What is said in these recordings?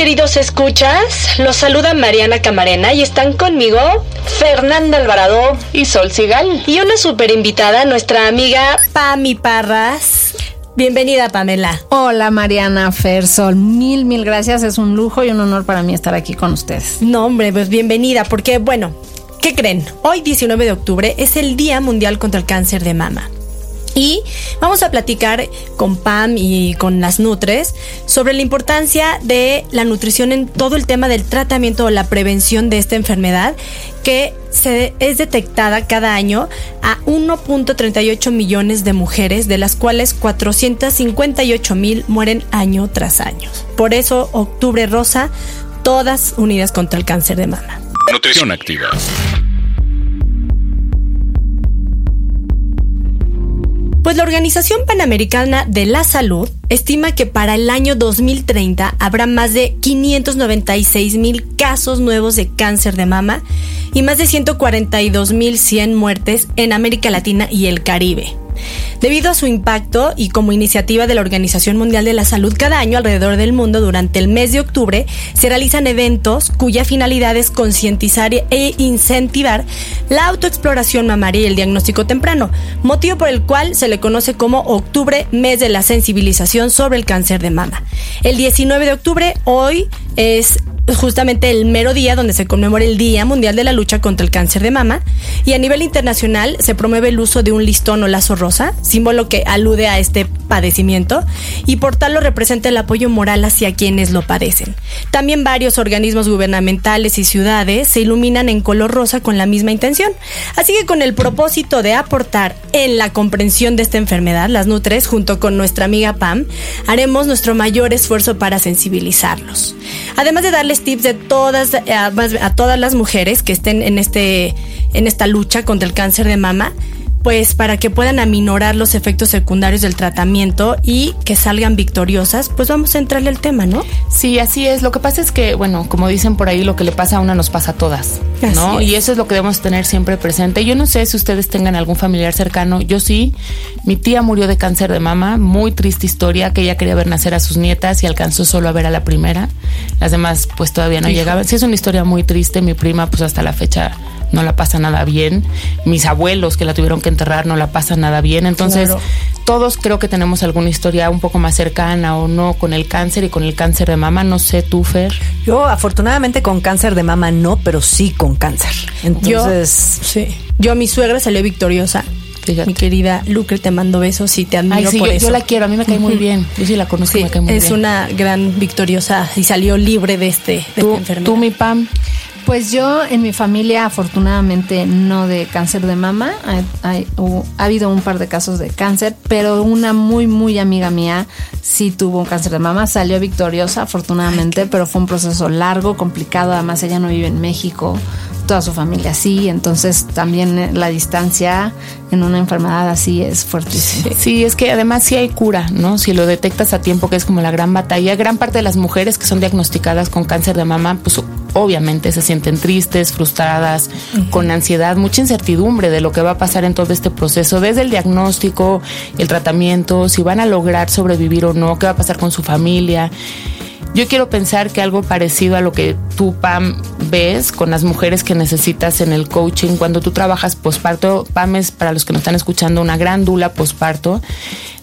Queridos escuchas. Los saluda Mariana Camarena y están conmigo Fernanda Alvarado y Sol Sigal. Y una super invitada, nuestra amiga Pami Parras. Bienvenida, Pamela. Hola, Mariana Fersol. Mil, mil gracias. Es un lujo y un honor para mí estar aquí con ustedes. No, hombre, pues bienvenida, porque, bueno, ¿qué creen? Hoy, 19 de octubre, es el Día Mundial contra el Cáncer de Mama. Y vamos a platicar con Pam y con las Nutres sobre la importancia de la nutrición en todo el tema del tratamiento o la prevención de esta enfermedad que se es detectada cada año a 1.38 millones de mujeres, de las cuales 458 mil mueren año tras año. Por eso, Octubre Rosa, todas unidas contra el cáncer de mama. Nutrición activa. Pues la Organización Panamericana de la Salud estima que para el año 2030 habrá más de 596 mil casos nuevos de cáncer de mama y más de 142 mil 100 muertes en América Latina y el Caribe. Debido a su impacto y como iniciativa de la Organización Mundial de la Salud, cada año alrededor del mundo durante el mes de octubre se realizan eventos cuya finalidad es concientizar e incentivar la autoexploración mamaria y el diagnóstico temprano, motivo por el cual se le conoce como Octubre, mes de la sensibilización sobre el cáncer de mama. El 19 de octubre, hoy es justamente el mero día donde se conmemora el Día Mundial de la Lucha contra el Cáncer de Mama y a nivel internacional se promueve el uso de un listón o lazo rosa, símbolo que alude a este padecimiento y por tal lo representa el apoyo moral hacia quienes lo padecen. También varios organismos gubernamentales y ciudades se iluminan en color rosa con la misma intención. Así que con el propósito de aportar en la comprensión de esta enfermedad, las Nutres, junto con nuestra amiga Pam, haremos nuestro mayor esfuerzo para sensibilizarlos. Además de darles tips de todas eh, a, todas las mujeres que estén en este en esta lucha contra el cáncer de mama, pues para que puedan aminorar los efectos secundarios del tratamiento y que salgan victoriosas, pues vamos a entrarle al tema, ¿no? Sí, así es. Lo que pasa es que, bueno, como dicen por ahí, lo que le pasa a una nos pasa a todas, ¿no? Así es. Y eso es lo que debemos tener siempre presente. Yo no sé si ustedes tengan algún familiar cercano, yo sí. Mi tía murió de cáncer de mama, muy triste historia, que ella quería ver nacer a sus nietas y alcanzó solo a ver a la primera. Las demás pues todavía no llegaban. Sí, es una historia muy triste. Mi prima pues hasta la fecha no la pasa nada bien. Mis abuelos que la tuvieron que enterrar no la pasan nada bien. Entonces, Claro. todos creo que tenemos alguna historia un poco más cercana o no con el cáncer y con el cáncer de mama. No sé tú, Fer. Yo afortunadamente con cáncer de mama no, pero sí con cáncer. Entonces, yo, sí. Yo, mi suegra salió victoriosa. Fíjate. Mi querida Lucre, te mando besos y te admiro Ay, sí, por yo, eso. yo la quiero, a mí me cae muy bien. Yo sí la conozco, Sí, me cae muy es bien. una gran victoriosa y salió libre de este de esta enfermedad. tú, mi Pam. Pues yo en mi familia afortunadamente no de cáncer de mama, hay- hay- hu- ha habido un par de casos de cáncer, pero una muy muy amiga mía sí tuvo un cáncer de mama, salió victoriosa afortunadamente, pero fue un proceso largo, complicado, además ella no vive en México, toda su familia sí, entonces también eh, la distancia en una enfermedad así es fuertísima. Sí, es que además sí hay cura, ¿no? Si lo detectas a tiempo, que es como la gran batalla. Gran parte de las mujeres que son diagnosticadas con cáncer de mama, pues obviamente se sienten tristes, frustradas, con ansiedad, mucha incertidumbre de lo que va a pasar en todo este proceso, desde el diagnóstico, el tratamiento, si van a lograr sobrevivir o no, qué va a pasar con su familia. Yo quiero pensar que algo parecido a lo que tú, Pam, ves con las mujeres que necesitas en el coaching, cuando tú trabajas posparto, Pam es, para los que nos están escuchando, una gran dula posparto.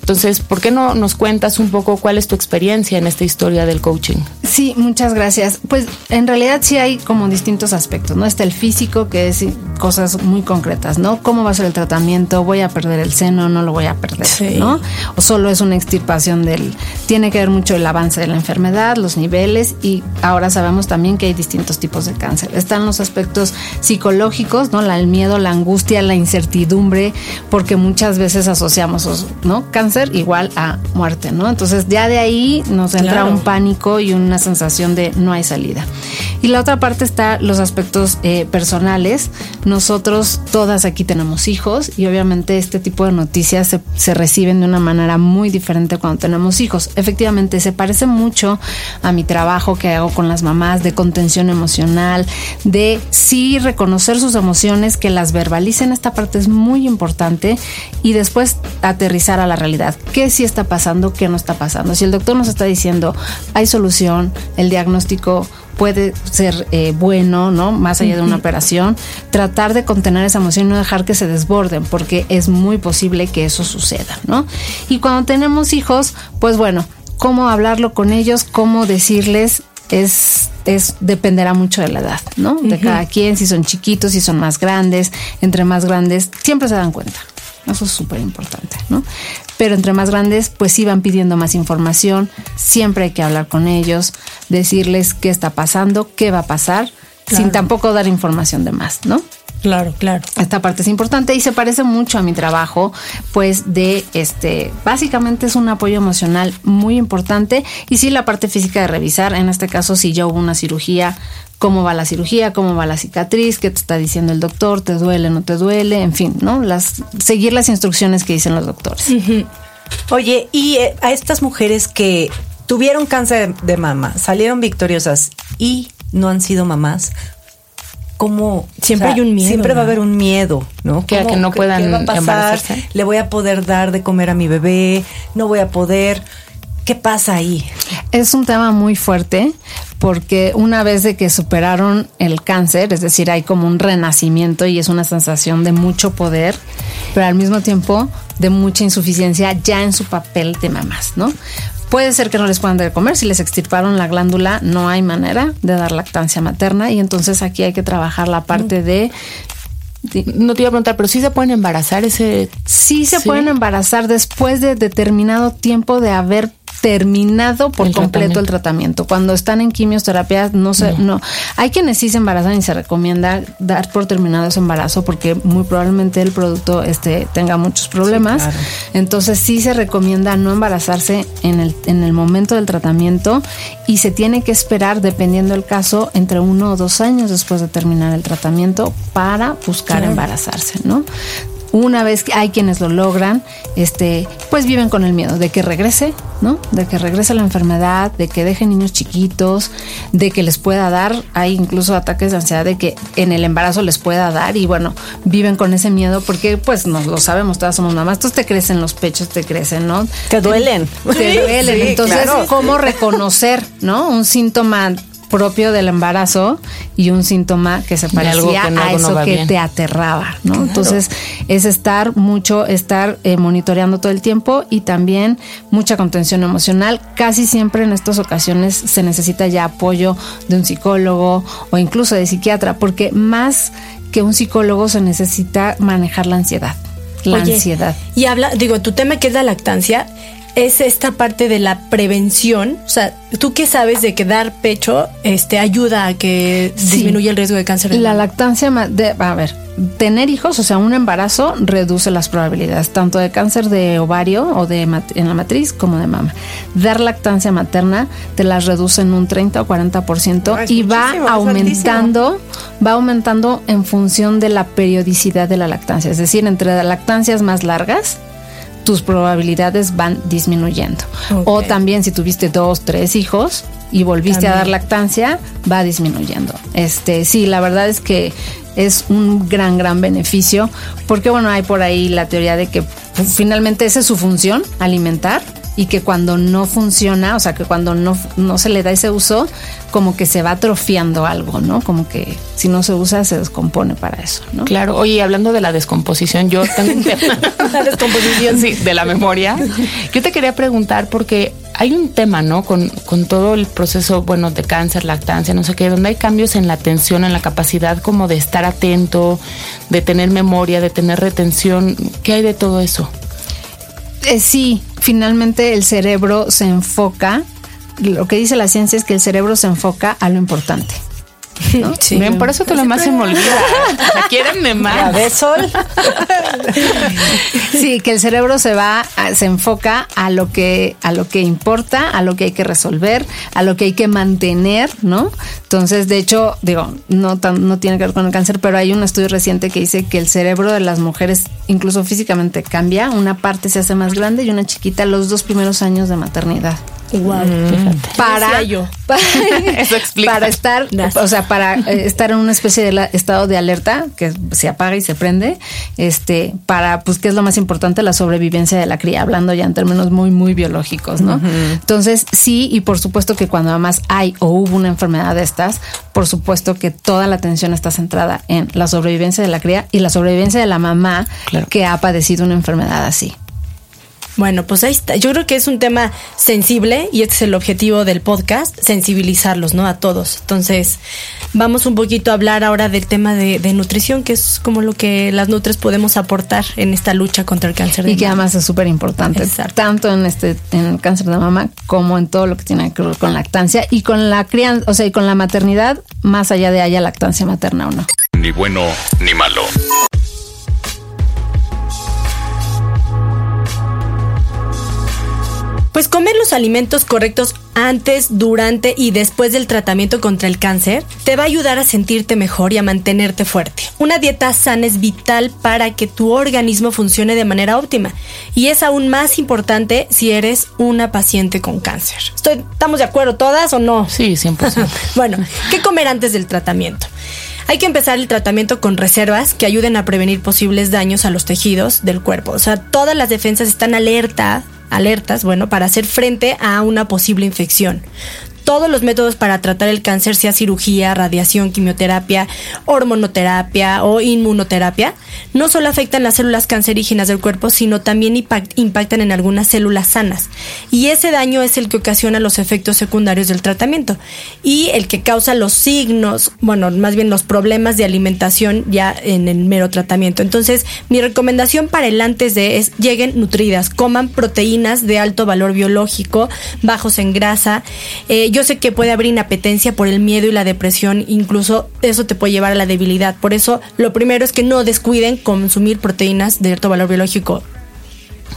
Entonces, ¿por qué no nos cuentas un poco cuál es tu experiencia en esta historia del coaching? Sí, muchas gracias. Pues en realidad sí hay como distintos aspectos, ¿no? Está el físico, que es cosas muy concretas, ¿no? ¿Cómo va a ser el tratamiento? ¿Voy a perder el seno? ¿No lo voy a perder? ¿No? O solo es una extirpación del... Tiene que ver mucho el avance de la enfermedad, los niveles y ahora sabemos también que hay distintos tipos de cáncer. Están los aspectos psicológicos, ¿no? el miedo, la angustia, la incertidumbre, porque muchas veces asociamos, ¿no? Cáncer igual a muerte, ¿no? Entonces ya de ahí nos entra un pánico y una sensación de no hay salida. Y la otra parte está los aspectos eh, personales. Nosotros todas aquí tenemos hijos y obviamente este tipo de noticias se, se reciben de una manera muy diferente cuando tenemos hijos. Efectivamente, se parece mucho a mi trabajo que hago con las mamás de contención emocional, de sí reconocer sus emociones, que las verbalicen. Esta parte es muy importante y después aterrizar a la realidad. ¿Qué sí está pasando? ¿Qué no está pasando? Si el doctor nos está diciendo hay solución, el diagnóstico puede ser eh, bueno, ¿no? Más allá de una operación, tratar de contener esa emoción y no dejar que se desborden, porque es muy posible que eso suceda, ¿no? Y cuando tenemos hijos, pues bueno, cómo hablarlo con ellos, cómo decirles es, es dependerá mucho de la edad, ¿no? De cada quien, si son chiquitos, si son más grandes, entre más grandes, siempre se dan cuenta. Eso es súper importante, ¿no? Pero entre más grandes, pues sí van pidiendo más información, siempre hay que hablar con ellos, decirles qué está pasando, qué va a pasar, sin tampoco dar información de más, ¿no? Claro, claro. Esta parte es importante y se parece mucho a mi trabajo, pues de este, básicamente es un apoyo emocional muy importante y sí la parte física de revisar, en este caso si yo hubo una cirugía, cómo va la cirugía, cómo va la cicatriz, qué te está diciendo el doctor, te duele, no te duele, en fin, ¿no? Las seguir las instrucciones que dicen los doctores. Oye, y eh, a estas mujeres que tuvieron cáncer de mama, salieron victoriosas y no han sido mamás, ¿cómo? Siempre hay un miedo. Siempre va a haber un miedo, ¿no? Que, que no puedan ¿qué va a pasar? embarazarse. ¿Le voy a poder dar de comer a mi bebé? ¿No voy a poder? ¿Qué pasa ahí? Es un tema muy fuerte porque una vez de que superaron el cáncer, es decir, hay como un renacimiento y es una sensación de mucho poder, pero al mismo tiempo de mucha insuficiencia ya en su papel de mamás, ¿no? Puede ser que no les puedan dar de comer, si les extirparon la glándula no hay manera de dar lactancia materna y entonces aquí hay que trabajar la parte de No te iba a preguntar, pero sí se pueden embarazar ese. sí se Sí. pueden embarazar después de determinado tiempo de haber terminado por El completo el tratamiento. Cuando están en quimioterapia, no se, no. Hay quienes sí se embarazan y se recomienda dar por terminado ese embarazo porque muy probablemente el producto este, tenga muchos problemas. claro. Entonces sí se recomienda no embarazarse en el, en el momento del tratamiento y se tiene que esperar, dependiendo del caso, entre uno o dos años después de terminar el tratamiento para buscar embarazarse, ¿no? Una vez que hay quienes lo logran, este, pues viven con el miedo de que regrese, ¿no? De que regrese la enfermedad, de que dejen niños chiquitos, de que les pueda dar, hay incluso ataques de ansiedad de que en el embarazo les pueda dar y bueno, viven con ese miedo porque pues no lo sabemos, todas somos mamás, entonces te crecen los pechos, te crecen, ¿no? Te duelen. Te duelen. Sí, Entonces, claro. ¿cómo reconocer, no? Un síntoma propio del embarazo y un síntoma que se De algo parecía que a no eso que bien. te aterraba, ¿no? Entonces, es estar mucho, estar eh, monitoreando todo el tiempo y también mucha contención emocional. Casi siempre en estas ocasiones se necesita ya apoyo de un psicólogo o incluso de psiquiatra, porque más que un psicólogo se necesita manejar la ansiedad. La Oye, ansiedad. Y habla, digo, tu tema que es la lactancia, es esta parte de la prevención. O sea, ¿tú qué sabes de que dar pecho este, ayuda a que Sí. disminuya el riesgo de cáncer de La mama? lactancia, ma- de, a ver, tener hijos, o sea, un embarazo reduce las probabilidades tanto de cáncer de ovario o de en la matriz como de mama. Dar lactancia materna te las reduce en un 30 o 40% Ah, es y va aumentando, va aumentando en función de la periodicidad de la lactancia, es decir, entre las lactancias más largas tus probabilidades van disminuyendo. O también si tuviste dos, tres hijos y volviste a dar lactancia, va disminuyendo. Este, sí, la verdad es que es un gran, gran beneficio, porque bueno, hay por ahí la teoría de que pues, finalmente esa es su función, alimentar, y que cuando no funciona, o sea, que cuando no, no se le da ese uso, como que se va atrofiando algo, ¿no? Como que si no se usa, se descompone para eso, ¿no? Claro, oye, hablando de la descomposición, yo tengo un tema. la descomposición, sí, de la memoria. Yo te quería preguntar, porque hay un tema, ¿no? Con, con todo el proceso, bueno, de cáncer, lactancia, no sé qué, donde hay cambios en la atención, en la capacidad como de estar atento, de tener memoria, de tener retención. ¿Qué hay de todo eso? Eh, sí, finalmente el cerebro se enfoca, lo que dice la ciencia es que el cerebro se enfoca a lo importante. Ven, por eso que lo más se me olvida. Sea, más. ¿La Sol? sí, que el cerebro se va, se enfoca a lo que, a lo que importa, a lo que hay que resolver, a lo que hay que mantener, ¿no? Entonces, de hecho, digo, no, no tiene que ver con el cáncer, pero hay un estudio reciente que dice que el cerebro de las mujeres, incluso físicamente, cambia. Una parte se hace más grande y una chiquita los dos primeros años de maternidad. Igual, para yo. Eso explica. Para estar, o sea, para eh, estar en una especie de estado de alerta que se apaga y se prende, este, para, pues, ¿qué es lo más importante? La sobrevivencia de la cría, hablando ya en términos muy, muy biológicos, ¿no? Entonces, sí, y por supuesto que cuando además hay o hubo una enfermedad de estas, por supuesto que toda la atención está centrada en la sobrevivencia de la cría y la sobrevivencia de la mamá que ha padecido una enfermedad así. Bueno, pues ahí está. Yo creo que es un tema sensible y este es el objetivo del podcast, sensibilizarlos, ¿no? A todos. Entonces, vamos un poquito a hablar ahora del tema de, nutrición, que es como lo que las nutres podemos aportar en esta lucha contra el cáncer de mama. Y que además es súper importante, tanto en este en el cáncer de mama como en todo lo que tiene que ver con lactancia y con la crianza, o sea, y con la maternidad, más allá de haya lactancia materna o no. Ni bueno ni malo. Pues comer los alimentos correctos antes, durante y después del tratamiento contra el cáncer te va a ayudar a sentirte mejor y a mantenerte fuerte. Una dieta sana es vital para que tu organismo funcione de manera óptima y es aún más importante si eres una paciente con cáncer. ¿Estamos de acuerdo todas o no? Sí, 100%. bueno, ¿qué comer antes del tratamiento? Hay que empezar el tratamiento con reservas que ayuden a prevenir posibles daños a los tejidos del cuerpo. O sea, todas las defensas están alerta alertas, bueno, para hacer frente a una posible infección todos los métodos para tratar el cáncer, sea cirugía, radiación, quimioterapia, hormonoterapia o inmunoterapia, no solo afectan las células cancerígenas del cuerpo, sino también impactan en algunas células sanas. Y ese daño es el que ocasiona los efectos secundarios del tratamiento y el que causa los signos, bueno, más bien los problemas de alimentación ya en el mero tratamiento. Entonces, mi recomendación para el antes de es lleguen nutridas, coman proteínas de alto valor biológico, bajos en grasa. Eh, yo sé que puede haber inapetencia por el miedo y la depresión, incluso eso te puede llevar a la debilidad. Por eso, lo primero es que no descuiden consumir proteínas de alto valor biológico.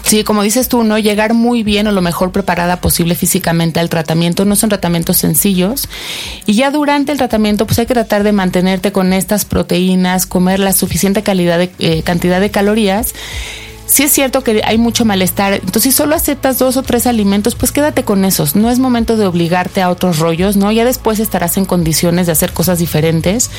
Sí, como dices tú, ¿no? Llegar muy bien o lo mejor preparada posible físicamente al tratamiento. No son tratamientos sencillos. Y ya durante el tratamiento, pues hay que tratar de mantenerte con estas proteínas, comer la suficiente calidad de, eh, cantidad de calorías si es cierto que hay mucho malestar, entonces si solo aceptas dos o tres alimentos, pues quédate con esos. No es momento de obligarte a otros rollos, ¿no? Ya después estarás en condiciones de hacer cosas diferentes.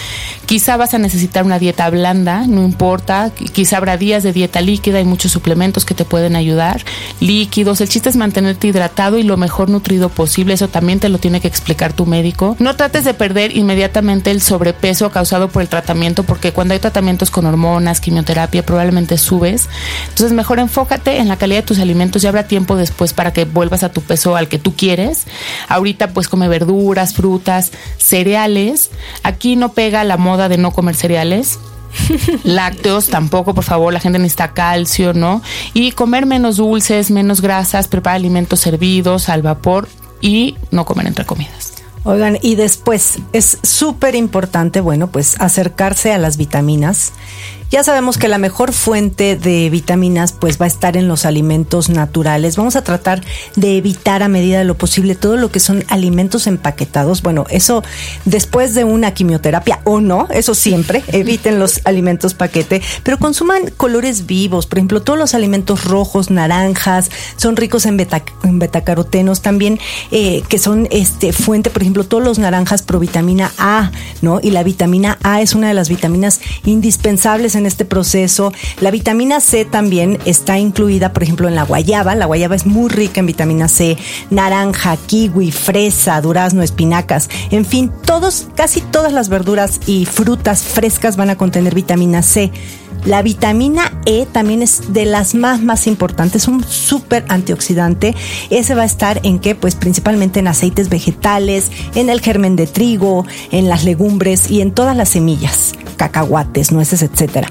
Quizá vas a necesitar una dieta blanda, no importa. Quizá habrá días de dieta líquida, hay muchos suplementos que te pueden ayudar. Líquidos, el chiste es mantenerte hidratado y lo mejor nutrido posible. Eso también te lo tiene que explicar tu médico. No trates de perder inmediatamente el sobrepeso causado por el tratamiento, porque cuando hay tratamientos con hormonas, quimioterapia, probablemente subes. Mejor enfócate en la calidad de tus alimentos y habrá tiempo después para que vuelvas a tu peso al que tú quieres. Ahorita pues come verduras, frutas, cereales. Aquí no pega la moda de no comer cereales. Lácteos tampoco, por favor, la gente necesita calcio, ¿no? Y comer menos dulces, menos grasas, preparar alimentos servidos al vapor y no comer entre comidas. Oigan, y después es súper importante, bueno, pues acercarse a las vitaminas ya sabemos que la mejor fuente de vitaminas pues va a estar en los alimentos naturales. Vamos a tratar de evitar a medida de lo posible todo lo que son alimentos empaquetados. Bueno, eso después de una quimioterapia o no, eso siempre, eviten los alimentos paquete, pero consuman colores vivos. Por ejemplo, todos los alimentos rojos, naranjas, son ricos en, beta, en betacarotenos también, eh, que son este fuente, por ejemplo, todos los naranjas provitamina A, ¿no? Y la vitamina A es una de las vitaminas indispensables en en este proceso. La vitamina C también está incluida, por ejemplo, en la guayaba. La guayaba es muy rica en vitamina C, naranja, kiwi, fresa, durazno, espinacas. En fin, todos, casi todas las verduras y frutas frescas van a contener vitamina C. La vitamina E también es de las más más importantes, un súper antioxidante. Ese va a estar en qué? Pues principalmente en aceites vegetales, en el germen de trigo, en las legumbres y en todas las semillas, cacahuates, nueces, etcétera.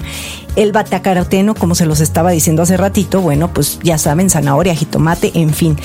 El betacaroteno, como se los estaba diciendo hace ratito, bueno, pues ya saben, zanahoria, jitomate, en fin.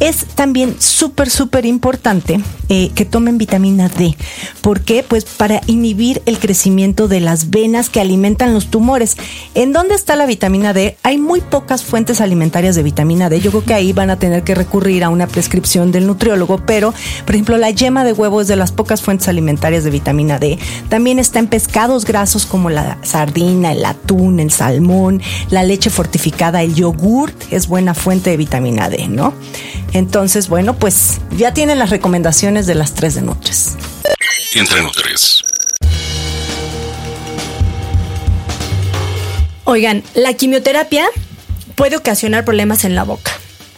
Es también súper, súper importante eh, que tomen vitamina D. ¿Por qué? Pues para inhibir el crecimiento de las venas que alimentan los tumores. ¿En dónde está la vitamina D? Hay muy pocas fuentes alimentarias de vitamina D. Yo creo que ahí van a tener que recurrir a una prescripción del nutriólogo, pero, por ejemplo, la yema de huevo es de las pocas fuentes alimentarias de vitamina D. También está en pescados grasos como la sardina, el atún el salmón, la leche fortificada, el yogurt es buena fuente de vitamina D, ¿no? Entonces, bueno, pues ya tienen las recomendaciones de las tres de Nutres. Entre Nutres. Oigan, la quimioterapia puede ocasionar problemas en la boca.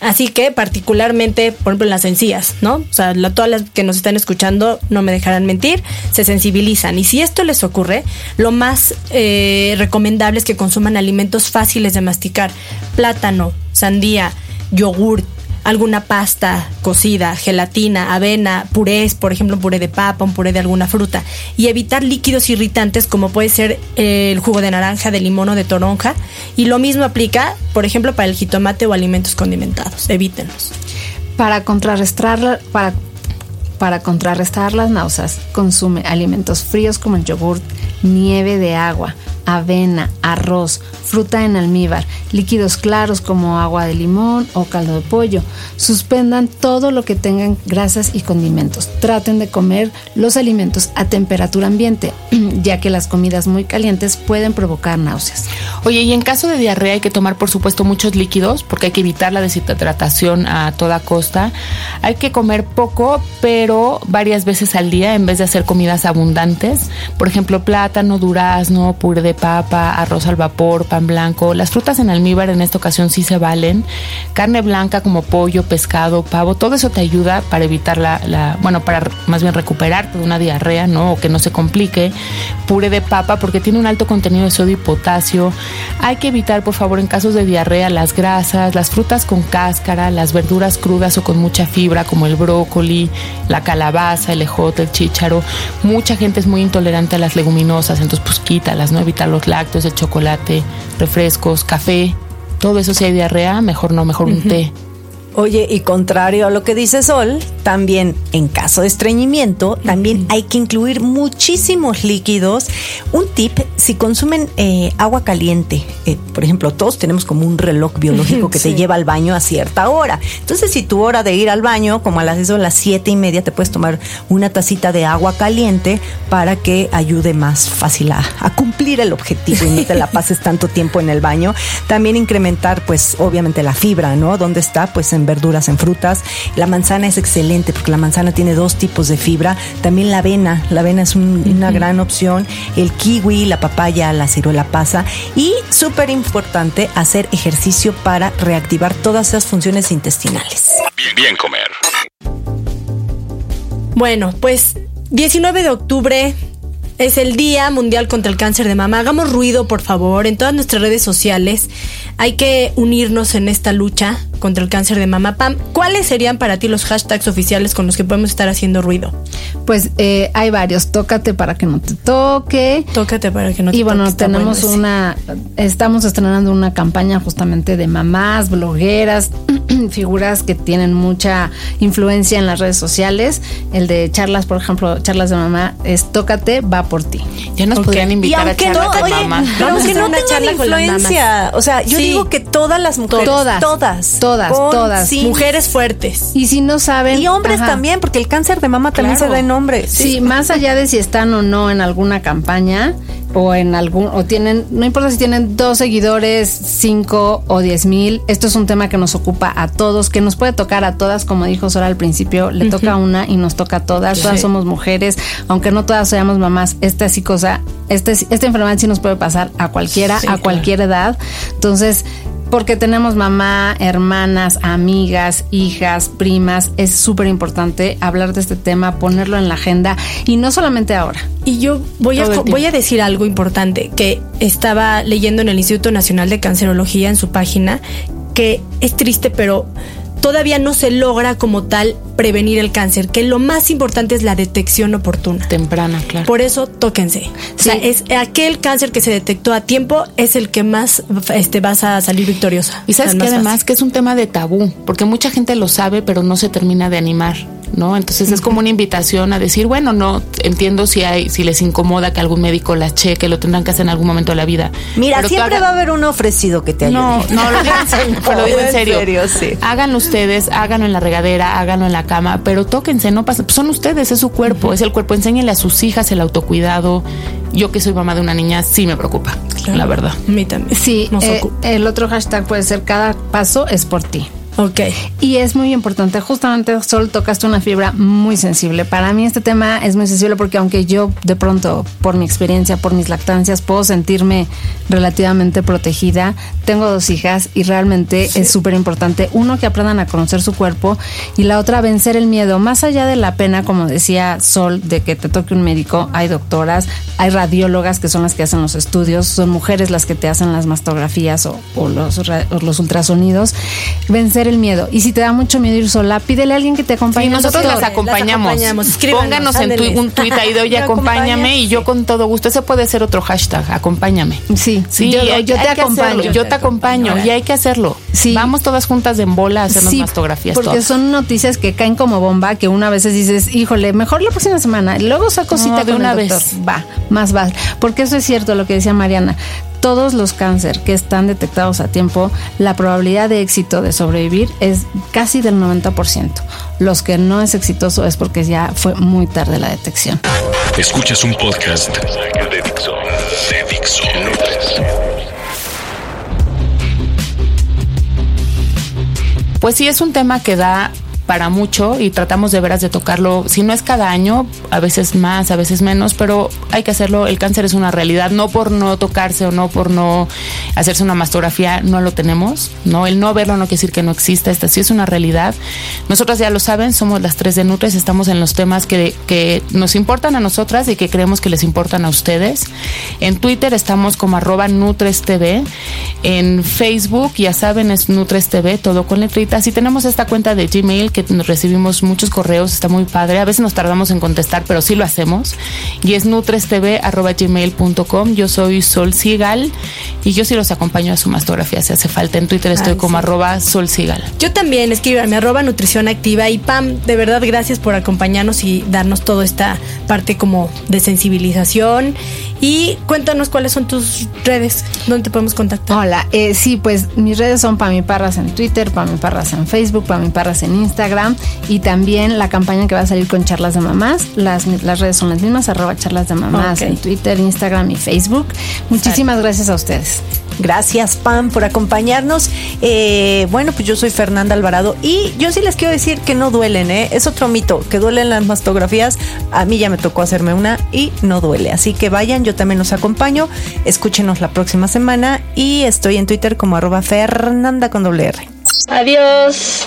Así que particularmente, por ejemplo, en las encías, ¿no? O sea, todas las que nos están escuchando no me dejarán mentir, se sensibilizan. Y si esto les ocurre, lo más eh, recomendable es que consuman alimentos fáciles de masticar. Plátano, sandía, yogur, alguna pasta cocida, gelatina, avena, purés, por ejemplo, un puré de papa, un puré de alguna fruta, y evitar líquidos irritantes como puede ser eh, el jugo de naranja, de limón o de toronja. Y lo mismo aplica, por ejemplo, para el jitomate o alimentos condimentados. Evítenlos. Para contrarrestar, para, para contrarrestar las náuseas, consume alimentos fríos como el yogur, nieve de agua, avena, arroz, fruta en almíbar, líquidos claros como agua de limón o caldo de pollo. Suspendan todo lo que tengan grasas y condimentos. Traten de comer los alimentos a temperatura ambiente, ya que las comidas muy calientes pueden provocar náuseas. Oye, y en caso de diarrea hay que tomar, por supuesto, muchos líquidos porque hay que evitar la deshidratación a toda costa. Hay que comer poco, pero varias veces al día en vez de hacer comidas abundantes. Por ejemplo, plátano, durazno, puré de papa, arroz al vapor, pan blanco. Las frutas en almíbar en esta ocasión sí se valen. Carne blanca como pollo, pescado, pavo, todo eso te ayuda para evitar la, bueno, para más bien recuperarte de una diarrea, ¿no? O que no se complique. Puré de papa porque tiene un alto contenido de sodio y potasio. Hay que evitar, por favor, en casos de diarrea, las grasas, las frutas con cáscara, las verduras crudas o con mucha fibra como el brócoli, la calabaza, el ejote, el chícharo. Mucha gente es muy intolerante a las leguminosas, entonces pues quítalas, ¿no? Evita los lácteos, el chocolate, refrescos, café. Todo eso si hay diarrea, mejor no, mejor un té. Oye, y contrario a lo que dice Sol, también en caso de estreñimiento, también hay que incluir muchísimos líquidos. Un tip, si consumen eh, agua caliente, eh, por ejemplo, todos tenemos como un reloj biológico que te lleva al baño a cierta hora. Entonces, si tu hora de ir al baño, como a las, eso, las siete y media, te puedes tomar una tacita de agua caliente para que ayude más fácil a, a cumplir el objetivo y no te la pases tanto tiempo en el baño. También incrementar, pues, obviamente la fibra, ¿no? ¿Dónde está? Pues en verduras, en frutas. La manzana es excelente porque la manzana tiene dos tipos de fibra. También la avena, la avena es una gran opción. El kiwi, la papaya, la ciruela pasa. Y súper importante, hacer ejercicio para reactivar todas esas funciones intestinales. Bien, bien comer. Bueno, pues 19 de octubre es el Día Mundial contra el Cáncer de Mama. Hagamos ruido, por favor, en todas nuestras redes sociales. Hay que unirnos en esta lucha contra el cáncer de mama. Pam, ¿cuáles serían para ti los hashtags oficiales con los que podemos estar haciendo ruido? Pues eh, hay varios. Tócate para que no te toque. Tócate para que no te y bueno, toque. Tenemos bueno ese. una, estamos estrenando una campaña justamente de mamás, blogueras, figuras que tienen mucha influencia en las redes sociales. El de charlas, por ejemplo, charlas de mamá es Tócate, va por ti. Ya nos Ok. podrían Y invitar a aunque charlas no, de oye, mamá. pero Vamos a que hacer no una tengan charla con las influencia. O sea, yo Sí. digo que todas las mujeres, Todas. todas, Todas, con todas. sí. Mujeres fuertes. Y si no saben. y hombres ajá. también, porque el cáncer de mama también se da en hombres. Sí, más allá de si están o no en alguna campaña, o en algún, o tienen, no importa si tienen dos seguidores, cinco o diez mil, esto es un tema que nos ocupa a todos, que nos puede tocar a todas, como dijo Sora al principio, le toca a una y nos toca a todas, todas somos mujeres, aunque no todas seamos mamás, esta sí cosa, este, esta enfermedad sí nos puede pasar a cualquiera, a cualquier edad, entonces porque tenemos mamá, hermanas, amigas, hijas, primas. Es súper importante hablar de este tema, ponerlo en la agenda y no solamente ahora. Y yo voy a, voy a decir algo importante que estaba leyendo en el Instituto Nacional de Cancerología en su página, que es triste, pero todavía no se logra como tal prevenir el cáncer, que lo más importante es la detección oportuna. Temprana, claro. Por eso, tóquense. O sea, es aquel cáncer que se detectó a tiempo es el que más este, vas a salir victoriosa. Y sabes que además que es un tema de tabú, porque mucha gente lo sabe, pero no se termina de animar. ¿No? Entonces es como una invitación a decir, bueno, no entiendo si hay, si les incomoda que algún médico la cheque, lo tendrán que hacer en algún momento de la vida. Mira, siempre va a haber un ofrecido que te ayude. No, no, lo digo en serio. Lo serio. Háganlo ustedes, háganlo en la regadera, háganlo en la cama, pero tóquense, no pasa, son ustedes, es su cuerpo, es el cuerpo. Enséñenle a sus hijas el autocuidado. Yo que soy mamá de una niña, sí me preocupa, la verdad. A mí también. Sí, eh, el otro hashtag puede ser cada paso es por ti. Ok. Y es muy importante, justamente Sol tocaste una fibra muy sensible. Para mí este tema es muy sensible porque aunque yo de pronto, por mi experiencia, por mis lactancias, puedo sentirme relativamente protegida, tengo dos hijas y realmente es súper importante, uno, que aprendan a conocer su cuerpo y la otra, vencer el miedo. Más allá de la pena, como decía Sol, de que te toque un médico, hay doctoras, hay radiólogas que son las que hacen los estudios, son mujeres las que te hacen las mastografías o, los, o los ultrasonidos. Vencer el miedo. Y si te da mucho miedo ir sola, pídele a alguien que te acompañe. nosotros las acompañamos. Pónganos en un tweet ahí de oye, acompáñame y yo con todo gusto. Ese puede ser otro hashtag, acompáñame. Sí, sí, yo, te acompaño. Yo te acompaño y hay que hacerlo. Sí. Vamos todas juntas en bola a hacernos mastografías. Porque son noticias que caen como bomba, que una vez dices, híjole, mejor la próxima semana. Luego saco cita de una vez. Va, más va. Porque eso es cierto lo que decía Mariana todos los cáncer que están detectados a tiempo, la probabilidad de éxito de sobrevivir es casi del 90%. Los que no es exitoso es porque ya fue muy tarde la detección. Escuchas un podcast de Dixo. De Dixo. Pues sí, es un tema que da para mucho y tratamos de veras de tocarlo, si no es cada año, a veces más, a veces menos, pero hay que hacerlo. El cáncer es una realidad, no por no tocarse o no por no hacerse una mastografía, no lo tenemos, ¿no? El no verlo no quiere decir que no exista, esta sí es una realidad. Nosotras ya lo saben, somos las tres de Nutres, estamos en los temas que, que nos importan a nosotras y que creemos que les importan a ustedes. En Twitter estamos como arroba NutresTV, en Facebook, ya saben, es NutresTV, todo con letritas, y tenemos esta cuenta de Gmail que recibimos muchos correos, está muy padre. A veces nos tardamos en contestar, pero sí lo hacemos. Y es nutrestv.gmail.com. Yo soy Sol Sigal y yo sí los acompaño a su mastografía si hace falta. En Twitter estoy como arroba Sol Sigal. Yo también, escríbanme arroba Nutrición Activa. Y Pam, de verdad, gracias por acompañarnos y darnos toda esta parte como de sensibilización. Y cuéntanos cuáles son tus redes, dónde te podemos contactar. Hola, eh, sí, pues mis redes son Pami Parras en Twitter, Pami Parras en Facebook, Pami Parras en Instagram y también la campaña que va a salir con charlas de mamás. Las, las redes son las mismas, arroba charlas de mamás en Twitter, Instagram y Facebook. Muchísimas gracias a ustedes. Gracias, Pam, por acompañarnos. Eh, bueno, pues yo soy Fernanda Alvarado y yo sí les quiero decir que no duelen, ¿eh? Es otro mito, que duelen las mastografías. A mí ya me tocó hacerme una y no duele. Así que vayan, yo también los acompaño. Escúchenos la próxima semana y estoy en Twitter como arroba Fernanda con doble R. Adiós.